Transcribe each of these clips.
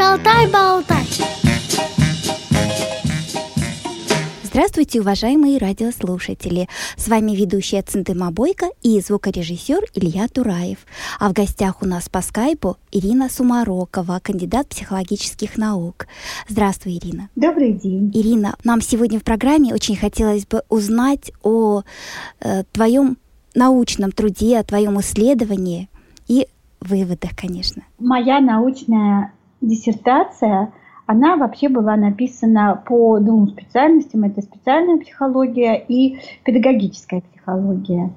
Шалтай-болтай Здравствуйте, уважаемые радиослушатели! С вами ведущая Центыма Бойко и звукорежиссер Илья Тураев. А в гостях у нас по скайпу Ирина Сумарокова, кандидат психологических наук. Здравствуй, Ирина. Добрый день. Ирина, нам сегодня в программе очень хотелось бы узнать о э, твоем научном труде, о твоем исследовании и выводах, конечно. Моя научная диссертация она вообще была написана по двум специальностям. Это специальная психология и педагогическая психология.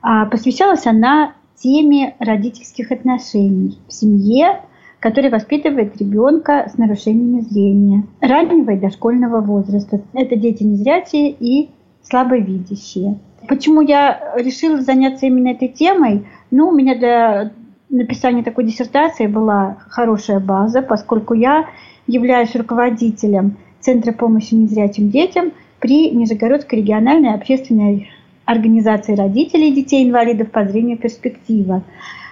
А посвящалась она теме родительских отношений в семье, которая воспитывает ребенка с нарушениями зрения раннего и дошкольного возраста. Это дети незрячие и слабовидящие. Почему я решила заняться именно этой темой? Ну, у меня для написания такой диссертации была хорошая база, поскольку я являюсь руководителем Центра помощи незрячим детям при Нижегородской региональной общественной организации родителей детей-инвалидов по зрению перспектива.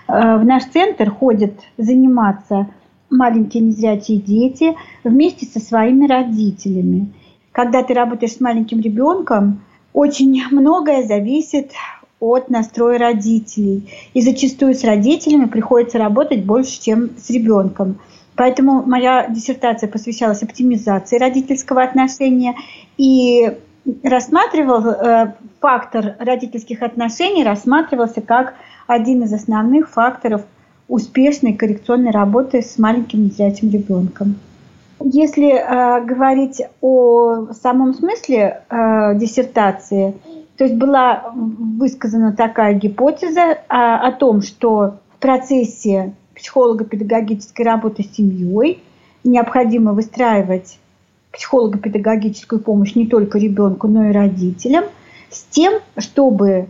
Э, в наш центр ходят заниматься маленькие незрячие дети вместе со своими родителями. Когда ты работаешь с маленьким ребенком, очень многое зависит от настроя родителей. И зачастую с родителями приходится работать больше, чем с ребенком. Поэтому моя диссертация посвящалась оптимизации родительского отношения и рассматривал э, фактор родительских отношений рассматривался как один из основных факторов успешной коррекционной работы с маленьким незрячим ребенком. Если э, говорить о самом смысле э, диссертации, то есть была высказана такая гипотеза э, о том, что в процессе психолого-педагогической работы с семьей. Необходимо выстраивать психолого-педагогическую помощь не только ребенку, но и родителям, с тем, чтобы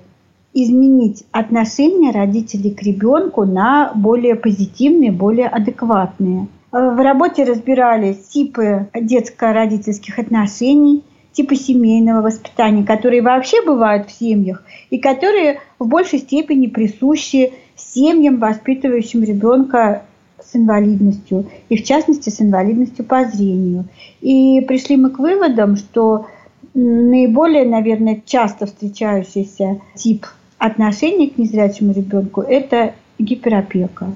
изменить отношение родителей к ребенку на более позитивные, более адекватные. В работе разбирались типы детско-родительских отношений, типы семейного воспитания, которые вообще бывают в семьях и которые в большей степени присущи семьям, воспитывающим ребенка с инвалидностью, и в частности с инвалидностью по зрению. И пришли мы к выводам, что наиболее, наверное, часто встречающийся тип отношений к незрячему ребенку – это гиперопека.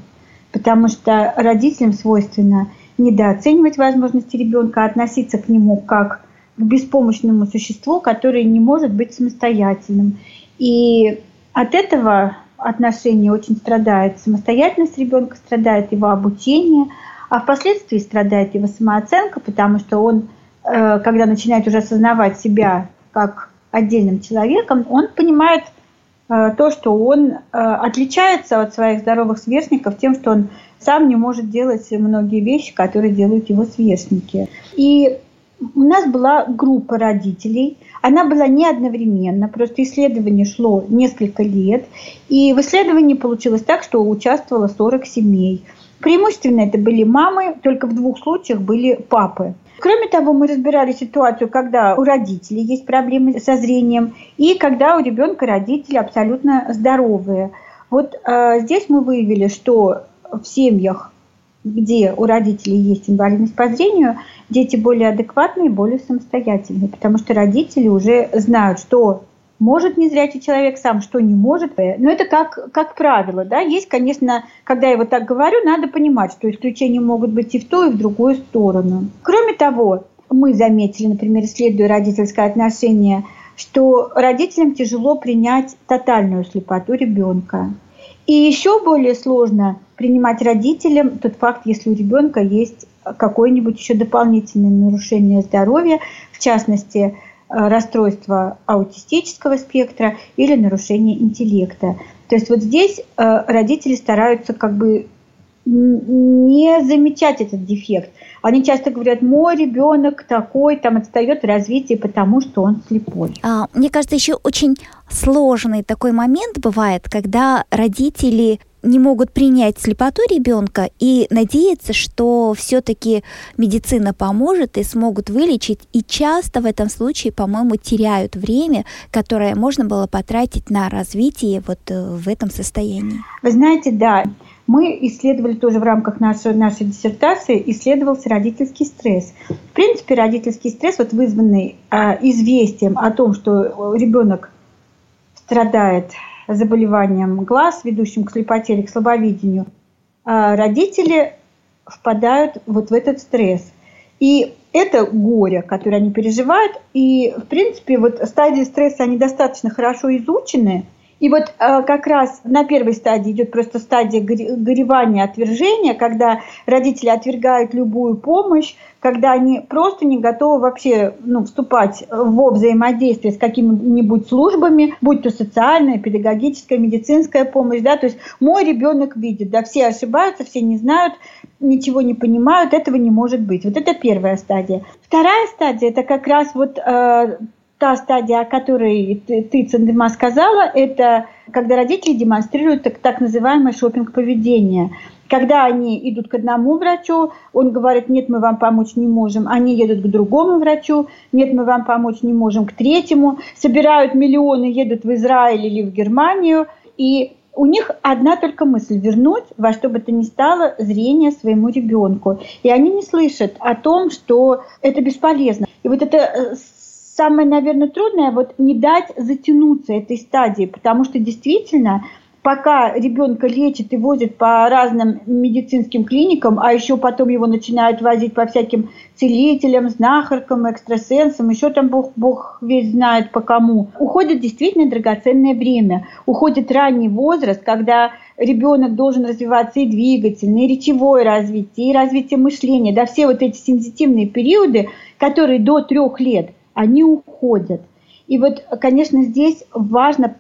Потому что родителям свойственно недооценивать возможности ребенка, относиться к нему как к беспомощному существу, которое не может быть самостоятельным. И от этого отношения очень страдает самостоятельность ребенка, страдает его обучение, а впоследствии страдает его самооценка, потому что он, э, когда начинает уже осознавать себя как отдельным человеком, он понимает э, то, что он э, отличается от своих здоровых сверстников тем, что он сам не может делать многие вещи, которые делают его сверстники. И у нас была группа родителей, она была не одновременно, просто исследование шло несколько лет, и в исследовании получилось так, что участвовало 40 семей. Преимущественно это были мамы, только в двух случаях были папы. Кроме того, мы разбирали ситуацию, когда у родителей есть проблемы со зрением, и когда у ребенка родители абсолютно здоровые. Вот э, здесь мы выявили, что в семьях где у родителей есть инвалидность по зрению, дети более адекватные, более самостоятельные, потому что родители уже знают, что может незрячий человек сам, что не может. Но это как, как правило. Да? Есть, конечно, когда я вот так говорю, надо понимать, что исключения могут быть и в ту, и в другую сторону. Кроме того, мы заметили, например, исследуя родительское отношение, что родителям тяжело принять тотальную слепоту ребенка. И еще более сложно принимать родителям тот факт, если у ребенка есть какое-нибудь еще дополнительное нарушение здоровья, в частности, э, расстройство аутистического спектра или нарушение интеллекта. То есть вот здесь э, родители стараются как бы не замечать этот дефект. Они часто говорят, мой ребенок такой, там отстает в развитии, потому что он слепой. А, мне кажется, еще очень сложный такой момент бывает, когда родители не могут принять слепоту ребенка и надеяться, что все-таки медицина поможет и смогут вылечить. И часто в этом случае, по-моему, теряют время, которое можно было потратить на развитие вот э, в этом состоянии. Вы знаете, да, мы исследовали тоже в рамках нашей, нашей диссертации, исследовался родительский стресс. В принципе, родительский стресс, вот вызванный а, известием о том, что ребенок страдает заболеванием глаз, ведущим к слепоте или к слабовидению, а, родители впадают вот в этот стресс. И это горе, которое они переживают. И, в принципе, вот стадии стресса, они достаточно хорошо изучены – и вот э, как раз на первой стадии идет просто стадия горевания, отвержения, когда родители отвергают любую помощь, когда они просто не готовы вообще ну, вступать во взаимодействие с какими-нибудь службами, будь то социальная, педагогическая, медицинская помощь. Да? То есть мой ребенок видит, да, все ошибаются, все не знают, ничего не понимают, этого не может быть. Вот это первая стадия. Вторая стадия – это как раз вот э, та стадия, о которой ты, ты Цендема, сказала, это когда родители демонстрируют так, так называемое шопинг-поведение. Когда они идут к одному врачу, он говорит, нет, мы вам помочь не можем. Они едут к другому врачу, нет, мы вам помочь не можем, к третьему. Собирают миллионы, едут в Израиль или в Германию. И у них одна только мысль – вернуть во что бы то ни стало зрение своему ребенку. И они не слышат о том, что это бесполезно. И вот это э, самое, наверное, трудное вот не дать затянуться этой стадии, потому что действительно пока ребенка лечат и возят по разным медицинским клиникам, а еще потом его начинают возить по всяким целителям, знахаркам, экстрасенсам, еще там Бог, Бог весь знает по кому, уходит действительно драгоценное время. Уходит ранний возраст, когда ребенок должен развиваться и двигательное, и речевое развитие, и развитие мышления, да, все вот эти сензитивные периоды, которые до трех лет – они уходят. И вот, конечно, здесь важно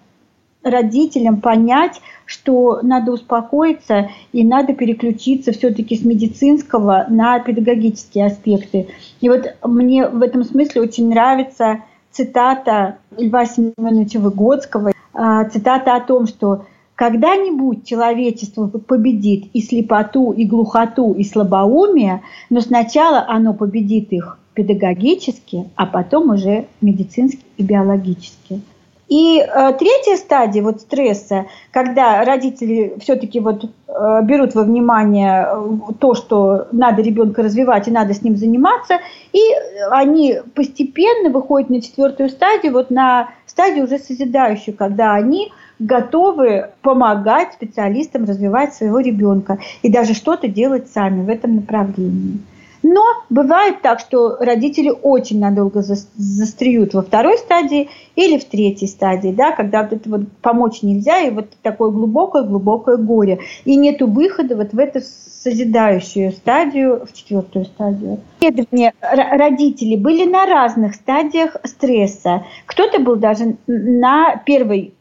родителям понять, что надо успокоиться и надо переключиться все-таки с медицинского на педагогические аспекты. И вот мне в этом смысле очень нравится цитата Льва Семеновича Выгодского, а, цитата о том, что когда-нибудь человечество победит и слепоту, и глухоту, и слабоумие, но сначала оно победит их педагогически, а потом уже медицински и биологически. И э, третья стадия вот стресса, когда родители все-таки вот э, берут во внимание э, то, что надо ребенка развивать и надо с ним заниматься, и они постепенно выходят на четвертую стадию, вот на стадию уже созидающую, когда они готовы помогать специалистам развивать своего ребенка и даже что-то делать сами в этом направлении. Но бывает так, что родители очень надолго застреют во второй стадии или в третьей стадии, да, когда вот вот помочь нельзя, и вот такое глубокое-глубокое горе. И нет выхода вот в эту созидающую стадию, в четвертую стадию. Родители были на разных стадиях стресса. Кто-то был даже на первой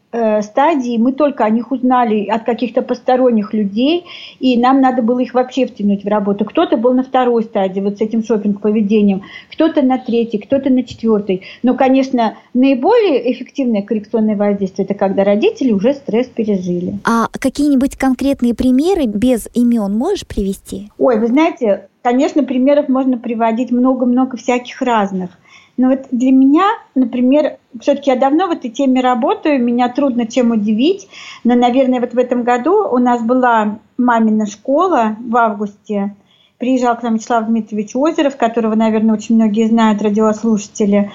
стадии мы только о них узнали от каких-то посторонних людей, и нам надо было их вообще втянуть в работу. Кто-то был на второй стадии, вот с этим шопинг-поведением, кто-то на третьей, кто-то на четвертой. Но, конечно, наиболее эффективное коррекционное воздействие – это когда родители уже стресс пережили. А какие-нибудь конкретные примеры без имен можешь привести? Ой, вы знаете, конечно, примеров можно приводить много-много всяких разных. Но вот для меня, например, все-таки я давно в этой теме работаю, меня трудно чем удивить, но, наверное, вот в этом году у нас была мамина школа в августе, приезжал к нам Вячеслав Дмитриевич Озеров, которого, наверное, очень многие знают, радиослушатели.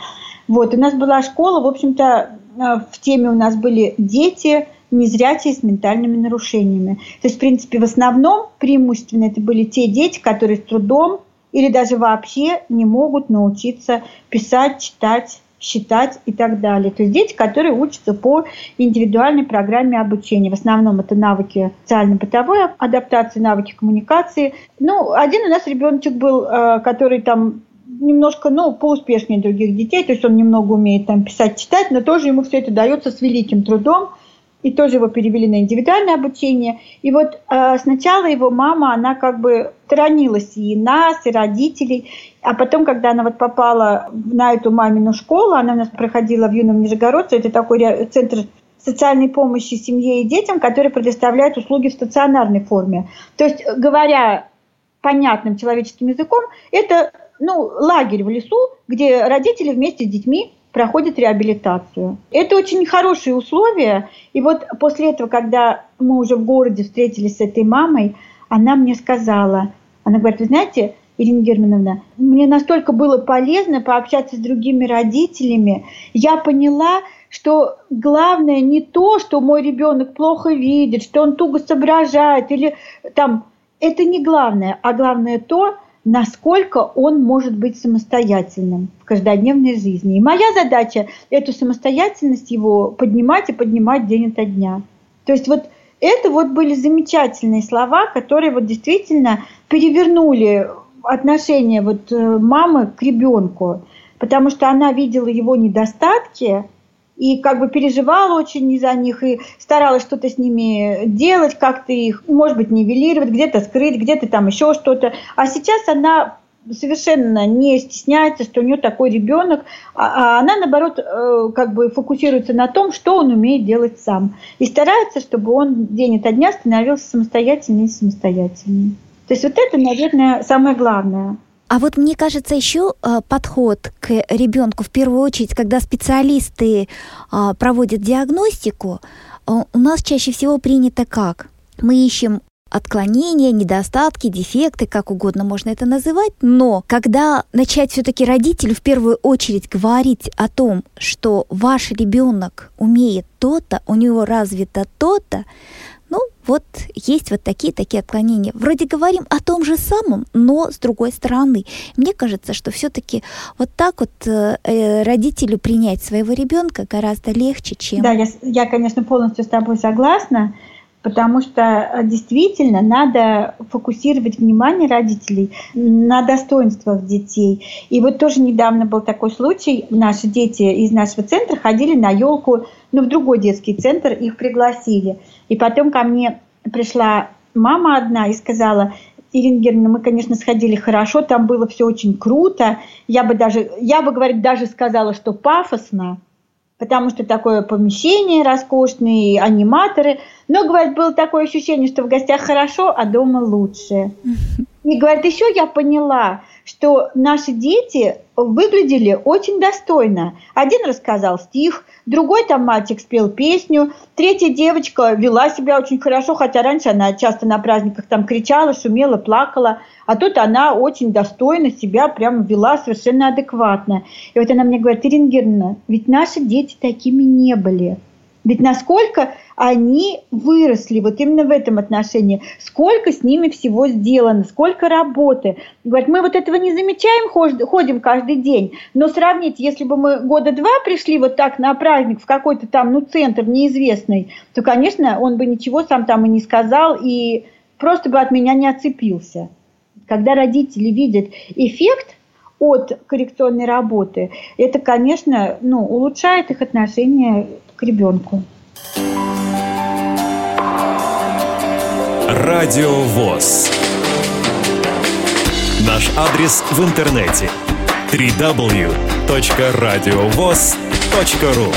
Вот, у нас была школа, в общем-то, э, в теме у нас были дети, незрячие с ментальными нарушениями. То есть, в принципе, в основном преимущественно это были те дети, которые с трудом или даже вообще не могут научиться писать, читать, считать и так далее. То есть дети, которые учатся по индивидуальной программе обучения. В основном это навыки социально-бытовой адаптации, навыки коммуникации. Ну, один у нас ребеночек был, э, который там немножко, ну, поуспешнее других детей, то есть он немного умеет там писать, читать, но тоже ему все это дается с великим трудом и тоже его перевели на индивидуальное обучение. И вот э, сначала его мама, она как бы сторонилась и нас, и родителей, а потом, когда она вот попала на эту мамину школу, она у нас проходила в Юном Нижегородце, это такой центр социальной помощи семье и детям, который предоставляет услуги в стационарной форме. То есть, говоря понятным человеческим языком, это ну, лагерь в лесу, где родители вместе с детьми проходит реабилитацию. Это очень хорошие условия. И вот после этого, когда мы уже в городе встретились с этой мамой, она мне сказала, она говорит, вы знаете, Ирина Германовна, мне настолько было полезно пообщаться с другими родителями. Я поняла, что главное не то, что мой ребенок плохо видит, что он туго соображает, или там, это не главное, а главное то, насколько он может быть самостоятельным в каждодневной жизни. И моя задача эту самостоятельность его поднимать и поднимать день ото дня. То есть вот это вот были замечательные слова, которые вот действительно перевернули отношение вот э, мамы к ребенку, потому что она видела его недостатки и как бы переживала очень из-за них и старалась что-то с ними делать, как-то их, может быть, нивелировать, где-то скрыть, где-то там еще что-то. А сейчас она совершенно не стесняется, что у нее такой ребенок, а, а она, наоборот, э, как бы фокусируется на том, что он умеет делать сам. И старается, чтобы он день ото дня становился самостоятельнее и самостоятельнее. То есть вот это, наверное, самое главное. А вот мне кажется, еще э, подход к ребенку в первую очередь, когда специалисты э, проводят диагностику, э, у нас чаще всего принято как? Мы ищем отклонения, недостатки, дефекты, как угодно можно это называть, но когда начать все-таки родителю в первую очередь говорить о том, что ваш ребенок умеет то-то, у него развито то-то, ну, вот есть вот такие-такие отклонения. Вроде говорим о том же самом, но с другой стороны. Мне кажется, что все-таки вот так вот э, э, родителю принять своего ребенка гораздо легче, чем... Да, я, я, конечно, полностью с тобой согласна потому что э, действительно надо фокусировать внимание родителей на достоинствах детей. И вот тоже недавно был такой случай, наши дети из нашего центра ходили на елку, ну, в другой детский центр, их пригласили. И потом ко мне пришла мама одна и сказала, Ирина Германовна, мы, конечно, сходили хорошо, там было все очень круто. Я бы даже, я бы, говорит, даже сказала, что пафосно, потому что такое помещение роскошные, аниматоры. Но, говорит, было такое ощущение, что в гостях хорошо, а дома лучше. И, говорит, еще я поняла, что наши дети выглядели очень достойно. Один рассказал стих, другой там мальчик спел песню, третья девочка вела себя очень хорошо, хотя раньше она часто на праздниках там кричала, шумела, плакала, а тут она очень достойно себя прям вела совершенно адекватно. И вот она мне говорит, Ирина Германовна, ведь наши дети такими не были. Ведь насколько они выросли вот именно в этом отношении, сколько с ними всего сделано, сколько работы. Говорят, мы вот этого не замечаем, ходим каждый день, но сравнить, если бы мы года два пришли вот так на праздник в какой-то там, ну, центр неизвестный, то, конечно, он бы ничего сам там и не сказал, и просто бы от меня не отцепился. Когда родители видят эффект, от коррекционной работы, это, конечно, ну, улучшает их отношение к ребенку. Радио ВОЗ. Наш адрес в интернете www.radiovoz.ru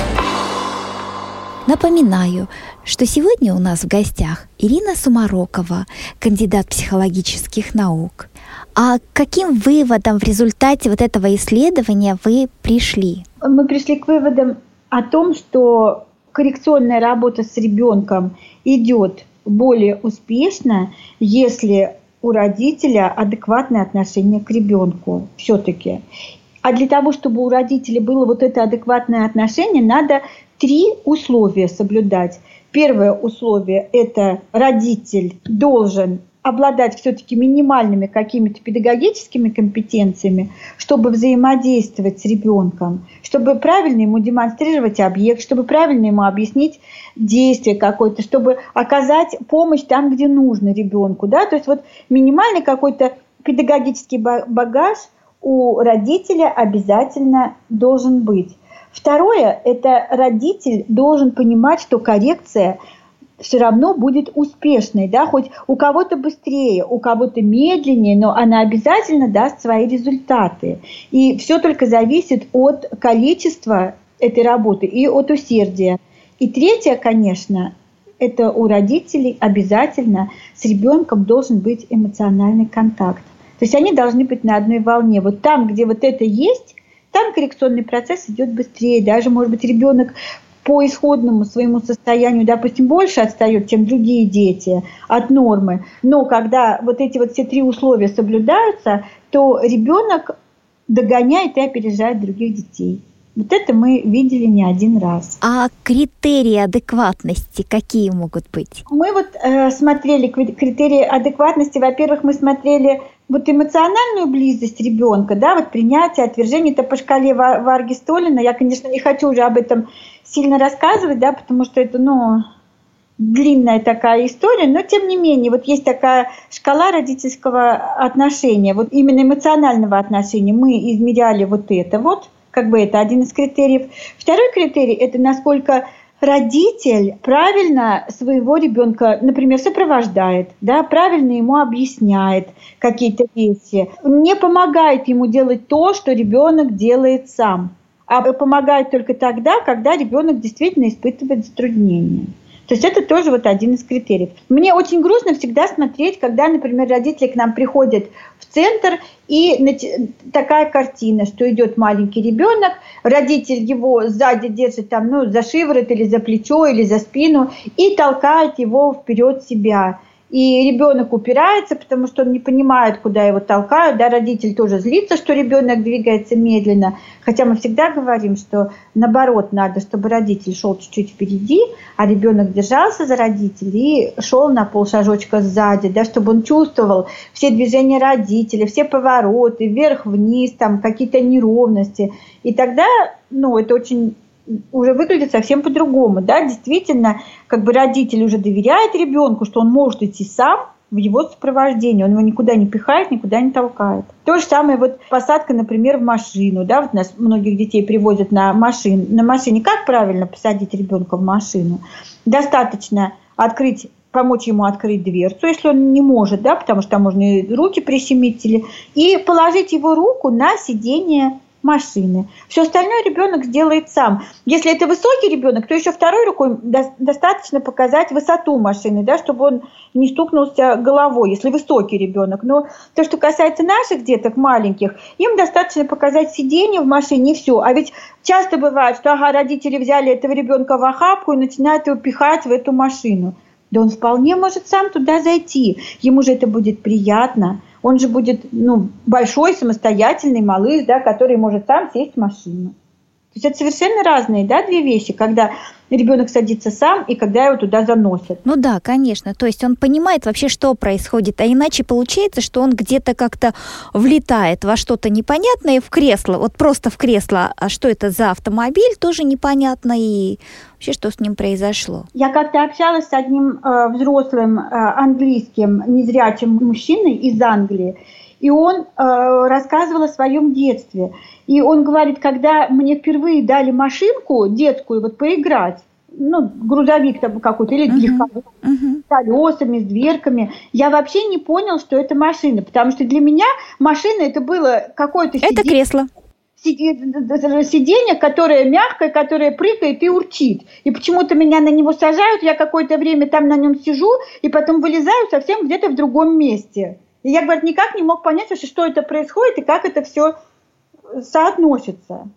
Напоминаю, что сегодня у нас в гостях Ирина Сумарокова, кандидат психологических наук. А каким выводом в результате вот этого исследования вы пришли? Мы пришли к выводам о том, что коррекционная работа с ребенком идет более успешно, если у родителя адекватное отношение к ребенку все-таки. А для того, чтобы у родителей было вот это адекватное отношение, надо три условия соблюдать. Первое условие – это родитель должен обладать все-таки минимальными какими-то педагогическими компетенциями, чтобы взаимодействовать с ребенком, чтобы правильно ему демонстрировать объект, чтобы правильно ему объяснить действие какое-то, чтобы оказать помощь там, где нужно ребенку. Да? То есть вот минимальный какой-то педагогический багаж у родителя обязательно должен быть. Второе – это родитель должен понимать, что коррекция все равно будет успешной, да, хоть у кого-то быстрее, у кого-то медленнее, но она обязательно даст свои результаты. И все только зависит от количества этой работы и от усердия. И третье, конечно, это у родителей обязательно с ребенком должен быть эмоциональный контакт. То есть они должны быть на одной волне. Вот там, где вот это есть, там коррекционный процесс идет быстрее. Даже, может быть, ребенок по исходному своему состоянию, допустим, больше отстает, чем другие дети от нормы. Но когда вот эти вот все три условия соблюдаются, то ребенок догоняет и опережает других детей. Вот это мы видели не один раз. А критерии адекватности какие могут быть? Мы вот э, смотрели критерии адекватности. Во-первых, мы смотрели вот эмоциональную близость ребенка, да, вот принятие, отвержение, это по шкале Варги Столина. Я, конечно, не хочу уже об этом сильно рассказывать, да, потому что это, ну, длинная такая история, но тем не менее, вот есть такая шкала родительского отношения, вот именно эмоционального отношения. Мы измеряли вот это вот, как бы это один из критериев. Второй критерий – это насколько родитель правильно своего ребенка, например, сопровождает, да, правильно ему объясняет какие-то вещи, не помогает ему делать то, что ребенок делает сам, а помогает только тогда, когда ребенок действительно испытывает затруднения. То есть это тоже вот один из критериев. Мне очень грустно всегда смотреть, когда, например, родители к нам приходят в центр, и такая картина, что идет маленький ребенок, родитель его сзади держит там, ну, за шиворот или за плечо или за спину и толкает его вперед себя и ребенок упирается, потому что он не понимает, куда его толкают, да, родитель тоже злится, что ребенок двигается медленно, хотя мы всегда говорим, что наоборот надо, чтобы родитель шел чуть-чуть впереди, а ребенок держался за родителей и шел на полшажочка сзади, да, чтобы он чувствовал все движения родителя, все повороты, вверх-вниз, там какие-то неровности, и тогда, ну, это очень уже выглядит совсем по-другому. Да? Действительно, как бы родитель уже доверяет ребенку, что он может идти сам в его сопровождении. Он его никуда не пихает, никуда не толкает. То же самое вот посадка, например, в машину. Да? Вот нас многих детей привозят на, машин, на машине. Как правильно посадить ребенка в машину? Достаточно открыть помочь ему открыть дверцу, если он не может, да, потому что там можно и руки прищемить, и положить его руку на сиденье машины. Все остальное ребенок сделает сам. Если это высокий ребенок, то еще второй рукой достаточно показать высоту машины, да, чтобы он не стукнулся головой, если высокий ребенок. Но то, что касается наших деток маленьких, им достаточно показать сиденье в машине и все. А ведь часто бывает, что ага, родители взяли этого ребенка в охапку и начинают его пихать в эту машину. Да он вполне может сам туда зайти. Ему же это будет приятно он же будет ну, большой, самостоятельный малыш, да, который может сам сесть в машину. То есть это совершенно разные да, две вещи, когда ребенок садится сам и когда его туда заносят. Ну да, конечно. То есть он понимает вообще, что происходит. А иначе получается, что он где-то как-то влетает во что-то непонятное в кресло. Вот просто в кресло. А что это за автомобиль, тоже непонятно. И вообще, что с ним произошло. Я как-то общалась с одним э, взрослым э, английским незрячим мужчиной из Англии. И он э, рассказывал о своем детстве. И он говорит, когда мне впервые дали машинку детскую вот поиграть, ну, грузовик там какой-то или легковой, uh-huh. uh-huh. с колесами, с дверками. Я вообще не понял, что это машина, потому что для меня машина это было какое-то сиденье. Это кресло. Сиденье, которое мягкое, которое прыгает и урчит. И почему-то меня на него сажают, я какое-то время там на нем сижу, и потом вылезаю совсем где-то в другом месте. И я, говорит, никак не мог понять вообще, что это происходит и как это все соотносится.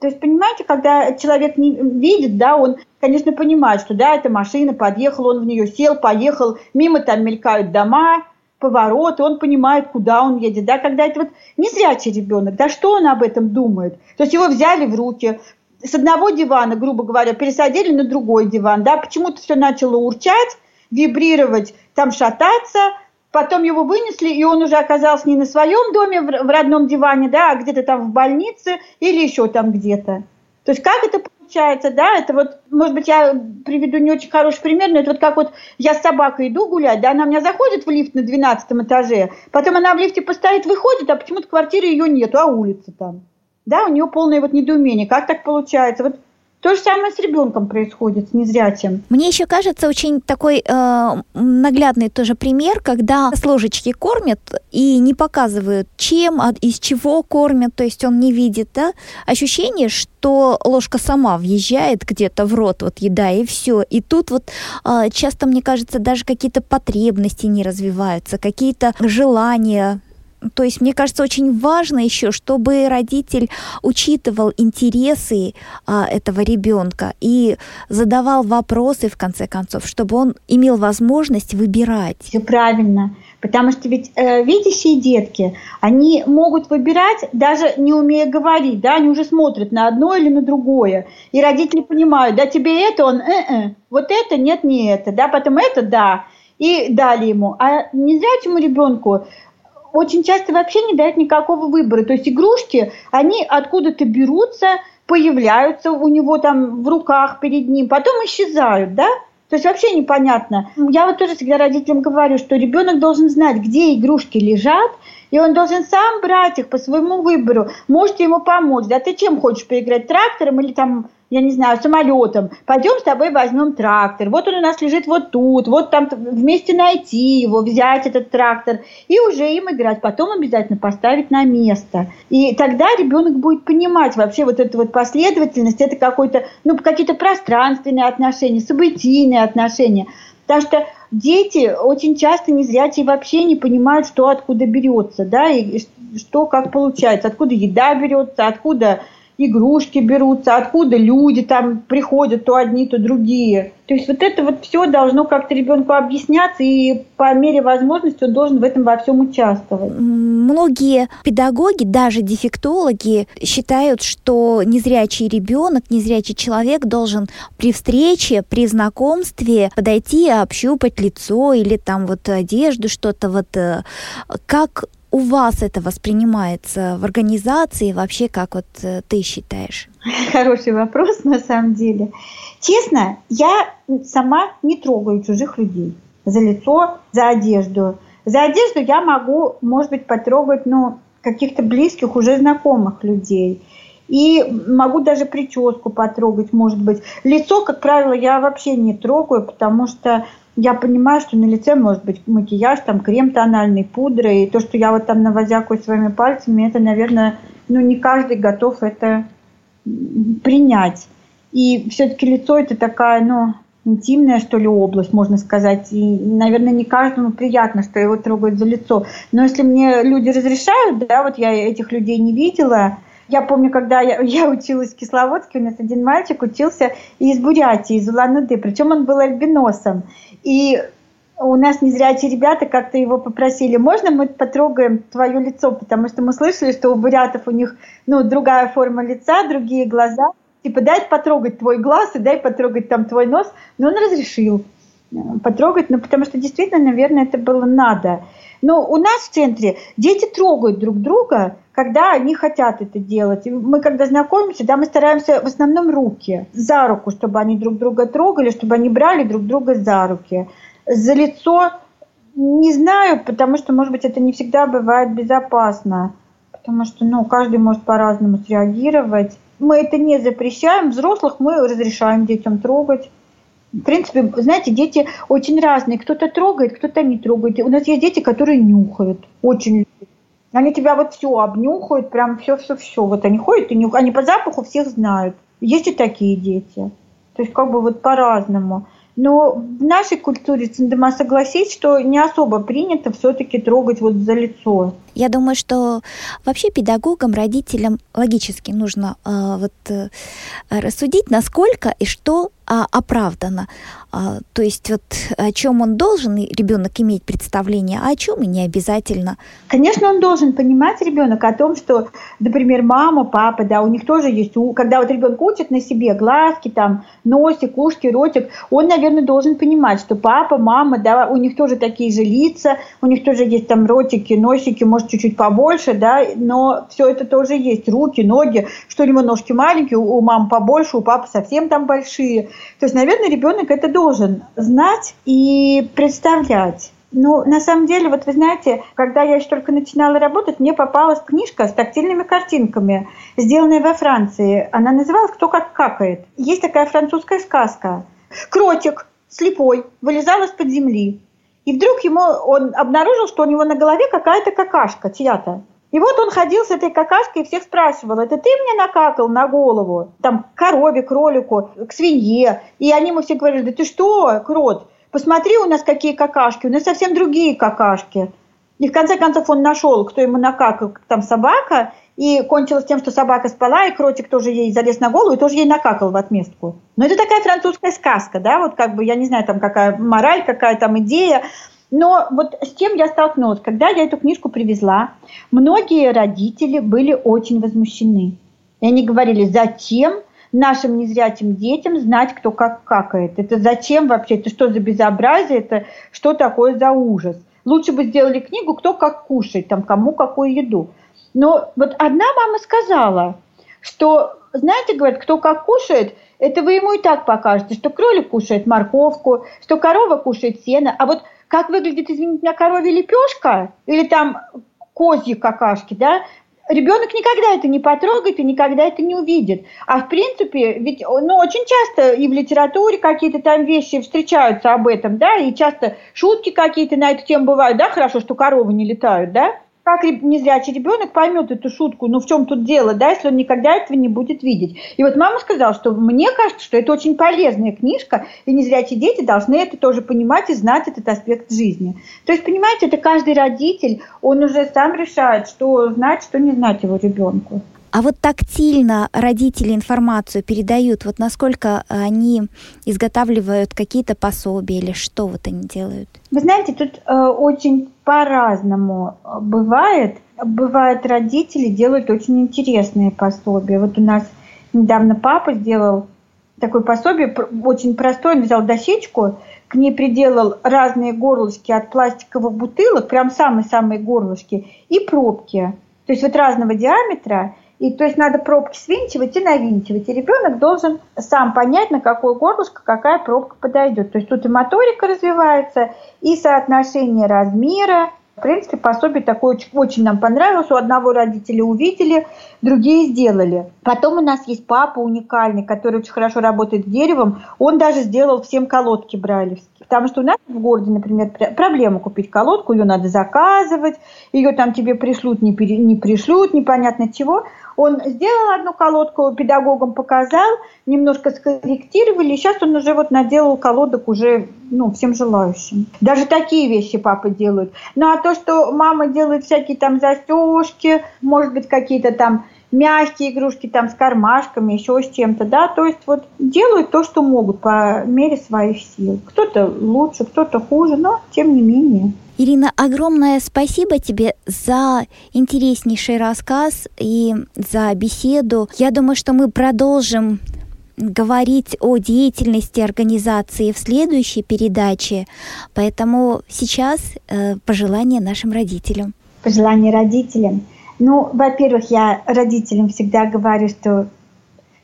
То есть, понимаете, когда человек не видит, да, он, конечно, понимает, что да, эта машина, подъехал, он в нее сел, поехал, мимо там мелькают дома, повороты, он понимает, куда он едет, да, когда это вот незрячий ребенок, да, что он об этом думает? То есть его взяли в руки, с одного дивана, грубо говоря, пересадили на другой диван, да, почему-то все начало урчать, вибрировать, там шататься, Потом его вынесли, и он уже оказался не на своем доме, в родном диване, да, а где-то там в больнице или еще там где-то. То есть как это получается, да, это вот, может быть, я приведу не очень хороший пример, но это вот как вот я с собакой иду гулять, да, она у меня заходит в лифт на 12 этаже, потом она в лифте постоит, выходит, а почему-то квартиры ее нету, а улица там. Да, у нее полное вот недоумение. Как так получается? Вот то же самое с ребенком происходит, с незрячим. Мне еще кажется очень такой э, наглядный тоже пример, когда с ложечки кормят и не показывают, чем, а из чего кормят, то есть он не видит, да? Ощущение, что ложка сама въезжает где-то в рот, вот еда и все. И тут вот э, часто, мне кажется, даже какие-то потребности не развиваются, какие-то желания То есть, мне кажется, очень важно еще, чтобы родитель учитывал интересы а, этого ребенка и задавал вопросы, в конце концов, чтобы он имел возможность выбирать. Все правильно. Потому что ведь э, видящие детки, они могут выбирать, даже не умея говорить, да, они уже смотрят на одно или на другое. И родители понимают, да, тебе это, он, э-э, вот это, нет, не это, да, потом это, да, и дали ему. А незрячему ребенку очень часто вообще не дают никакого выбора. То есть игрушки, они откуда-то берутся, появляются у него там в руках перед ним, потом исчезают, да? То есть вообще непонятно. Я вот тоже всегда родителям говорю, что ребенок должен знать, где игрушки лежат, и он должен сам брать их по своему выбору. Можете ему помочь. Да ты чем хочешь поиграть, трактором или там я не знаю, самолетом. Пойдем с тобой возьмем трактор. Вот он у нас лежит вот тут, вот там вместе найти его, взять этот трактор и уже им играть. Потом обязательно поставить на место. И тогда ребенок будет понимать вообще вот эту вот последовательность, это какой-то, ну, какие-то пространственные отношения, событийные отношения. Потому что дети очень часто незрячие вообще не понимают, что откуда берется, да, и что как получается, откуда еда берется, откуда игрушки берутся, откуда люди там приходят, то одни, то другие. То есть вот это вот все должно как-то ребенку объясняться, и по мере возможности он должен в этом во всем участвовать. Многие педагоги, даже дефектологи, считают, что незрячий ребенок, незрячий человек должен при встрече, при знакомстве подойти общупать лицо или там вот одежду, что-то вот. Э, как у вас это воспринимается в организации? Вообще, как вот э, ты считаешь? Хороший вопрос, на самом деле. Честно, я сама не трогаю чужих людей за лицо, за одежду. За одежду я могу, может быть, потрогать, ну, каких-то близких, уже знакомых людей. И могу даже прическу потрогать, может быть. Лицо, как правило, я вообще не трогаю, потому что я понимаю, что на лице может быть макияж, там крем тональный, пудра, и то, что я вот там навозякаю своими пальцами, это, наверное, ну не каждый готов это принять. И все-таки лицо это такая, ну, интимная, что ли, область, можно сказать. И, наверное, не каждому приятно, что его трогают за лицо. Но если мне люди разрешают, да, вот я этих людей не видела, я помню, когда я, я училась в Кисловодске, у нас один мальчик учился из Бурятии, из Улан-Удэ, причем он был альбиносом. И у нас незрячие ребята как-то его попросили, можно мы потрогаем твое лицо, потому что мы слышали, что у бурятов у них ну, другая форма лица, другие глаза. Типа дай потрогать твой глаз и дай потрогать там твой нос. Но он разрешил э, потрогать, ну потому что действительно, наверное, это было надо. Но у нас в центре дети трогают друг друга, когда они хотят это делать. И мы когда знакомимся, да, мы стараемся в основном руки за руку, чтобы они друг друга трогали, чтобы они брали друг друга за руки. За лицо не знаю, потому что, может быть, это не всегда бывает безопасно. Потому что, ну, каждый может по-разному среагировать. Мы это не запрещаем. Взрослых мы разрешаем детям трогать. В принципе, знаете, дети очень разные. Кто-то трогает, кто-то не трогает. У нас есть дети, которые нюхают. Очень. Они тебя вот все обнюхают, прям все-все-все. Вот они ходят и нюхают. Они по запаху всех знают. Есть и такие дети. То есть как бы вот по-разному. Но в нашей культуре Циндема согласись, что не особо принято все-таки трогать вот за лицо. Я думаю, что вообще педагогам, родителям логически нужно э, вот э, рассудить, насколько и что а, оправдано. А, то есть вот о чем он должен ребенок иметь представление, а о чем и не обязательно. Конечно, он должен понимать ребенок о том, что, например, мама, папа, да, у них тоже есть, когда вот ребенок учит на себе глазки, там, носик, ушки, ротик, он, наверное, должен понимать, что папа, мама, да, у них тоже такие же лица, у них тоже есть там ротики, носики, может, чуть-чуть побольше, да, но все это тоже есть, руки, ноги, что у него ножки маленькие, у мамы побольше, у папы совсем там большие. То есть, наверное, ребенок это должен знать и представлять. Ну, на самом деле, вот вы знаете, когда я еще только начинала работать, мне попалась книжка с тактильными картинками, сделанная во Франции. Она называлась «Кто как какает». Есть такая французская сказка. Кротик слепой вылезал из-под земли. И вдруг ему он обнаружил, что у него на голове какая-то какашка чья-то. И вот он ходил с этой какашкой и всех спрашивал, это ты мне накакал на голову? Там, к корове, кролику, к свинье. И они ему все говорили, да ты что, крот, посмотри у нас какие какашки, у нас совсем другие какашки. И в конце концов он нашел, кто ему накакал, там собака, и кончилось тем, что собака спала, и кротик тоже ей залез на голову и тоже ей накакал в отместку. Но это такая французская сказка, да, вот как бы, я не знаю, там какая мораль, какая там идея, но вот с чем я столкнулась, когда я эту книжку привезла, многие родители были очень возмущены. И они говорили, зачем нашим незрячим детям знать, кто как какает? Это зачем вообще? Это что за безобразие? Это что такое за ужас? Лучше бы сделали книгу, кто как кушает, там, кому какую еду. Но вот одна мама сказала, что, знаете, говорит, кто как кушает, это вы ему и так покажете, что кролик кушает морковку, что корова кушает сено, а вот как выглядит, извините меня, коровья лепешка или там козьи какашки, да, ребенок никогда это не потрогает и никогда это не увидит. А в принципе, ведь ну, очень часто и в литературе какие-то там вещи встречаются об этом, да, и часто шутки какие-то на эту тему бывают, да, хорошо, что коровы не летают, да, как незрячий ребенок поймет эту шутку, ну в чем тут дело, да, если он никогда этого не будет видеть. И вот мама сказала, что мне кажется, что это очень полезная книжка, и незрячие дети должны это тоже понимать и знать этот аспект жизни. То есть, понимаете, это каждый родитель, он уже сам решает, что знать, что не знать его ребенку. А вот тактильно родители информацию передают, вот насколько они изготавливают какие-то пособия или что вот они делают? Вы знаете, тут э, очень по-разному бывает. Бывает, родители делают очень интересные пособия. Вот у нас недавно папа сделал такое пособие, очень простое, он взял дощечку, к ней приделал разные горлышки от пластиковых бутылок, прям самые-самые горлышки, и пробки. То есть вот разного диаметра, и то есть надо пробки свинчивать и навинчивать. И ребенок должен сам понять, на какое горлышко какая пробка подойдет. То есть тут и моторика развивается, и соотношение размера, в принципе, пособие такое очень, очень нам понравилось. У одного родителя увидели, другие сделали. Потом у нас есть папа уникальный, который очень хорошо работает с деревом. Он даже сделал всем колодки брайлевские. Потому что у нас в городе, например, проблема купить колодку, ее надо заказывать, ее там тебе пришлют, не, пере, не пришлют, непонятно чего. Он сделал одну колодку, педагогам показал, немножко скорректировали, и сейчас он уже вот наделал колодок уже ну, всем желающим. Даже такие вещи папа делают. Ну а то, что мама делает всякие там застежки, может быть, какие-то там мягкие игрушки там с кармашками, еще с чем-то, да, то есть вот делают то, что могут по мере своих сил. Кто-то лучше, кто-то хуже, но тем не менее. Ирина, огромное спасибо тебе за интереснейший рассказ и за беседу. Я думаю, что мы продолжим говорить о деятельности организации в следующей передаче. Поэтому сейчас э, пожелания нашим родителям. Пожелания родителям. Ну, во-первых, я родителям всегда говорю, что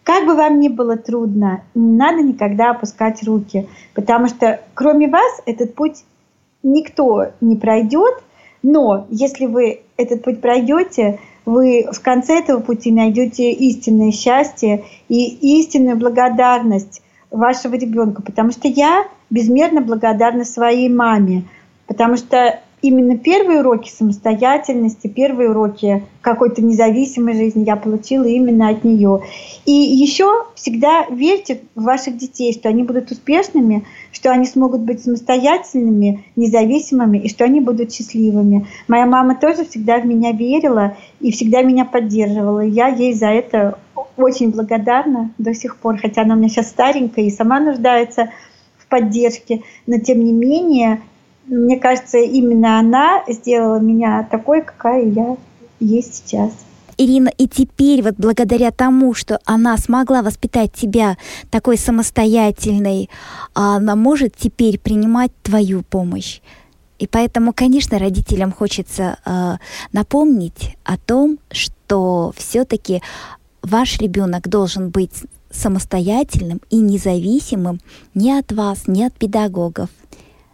как бы вам ни было трудно, не надо никогда опускать руки, потому что кроме вас этот путь никто не пройдет, но если вы этот путь пройдете, вы в конце этого пути найдете истинное счастье и истинную благодарность вашего ребенка, потому что я безмерно благодарна своей маме, потому что именно первые уроки самостоятельности, первые уроки какой-то независимой жизни я получила именно от нее. И еще всегда верьте в ваших детей, что они будут успешными, что они смогут быть самостоятельными, независимыми и что они будут счастливыми. Моя мама тоже всегда в меня верила и всегда меня поддерживала. Я ей за это очень благодарна до сих пор, хотя она у меня сейчас старенькая и сама нуждается в поддержке, но тем не менее мне кажется, именно она сделала меня такой, какая я есть сейчас. Ирина, и теперь вот благодаря тому, что она смогла воспитать тебя такой самостоятельной, она может теперь принимать твою помощь. И поэтому, конечно, родителям хочется э, напомнить о том, что все-таки ваш ребенок должен быть самостоятельным и независимым ни от вас, ни от педагогов.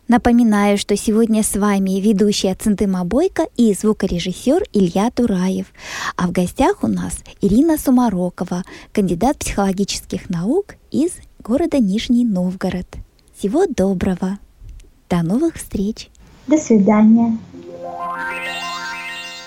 Напоминаю, что сегодня с вами ведущая Центыма Бойко и звукорежиссер Илья Тураев. А в гостях у нас Ирина Сумарокова, кандидат психологических наук из города Нижний Новгород. Всего доброго. До новых встреч. До свидания.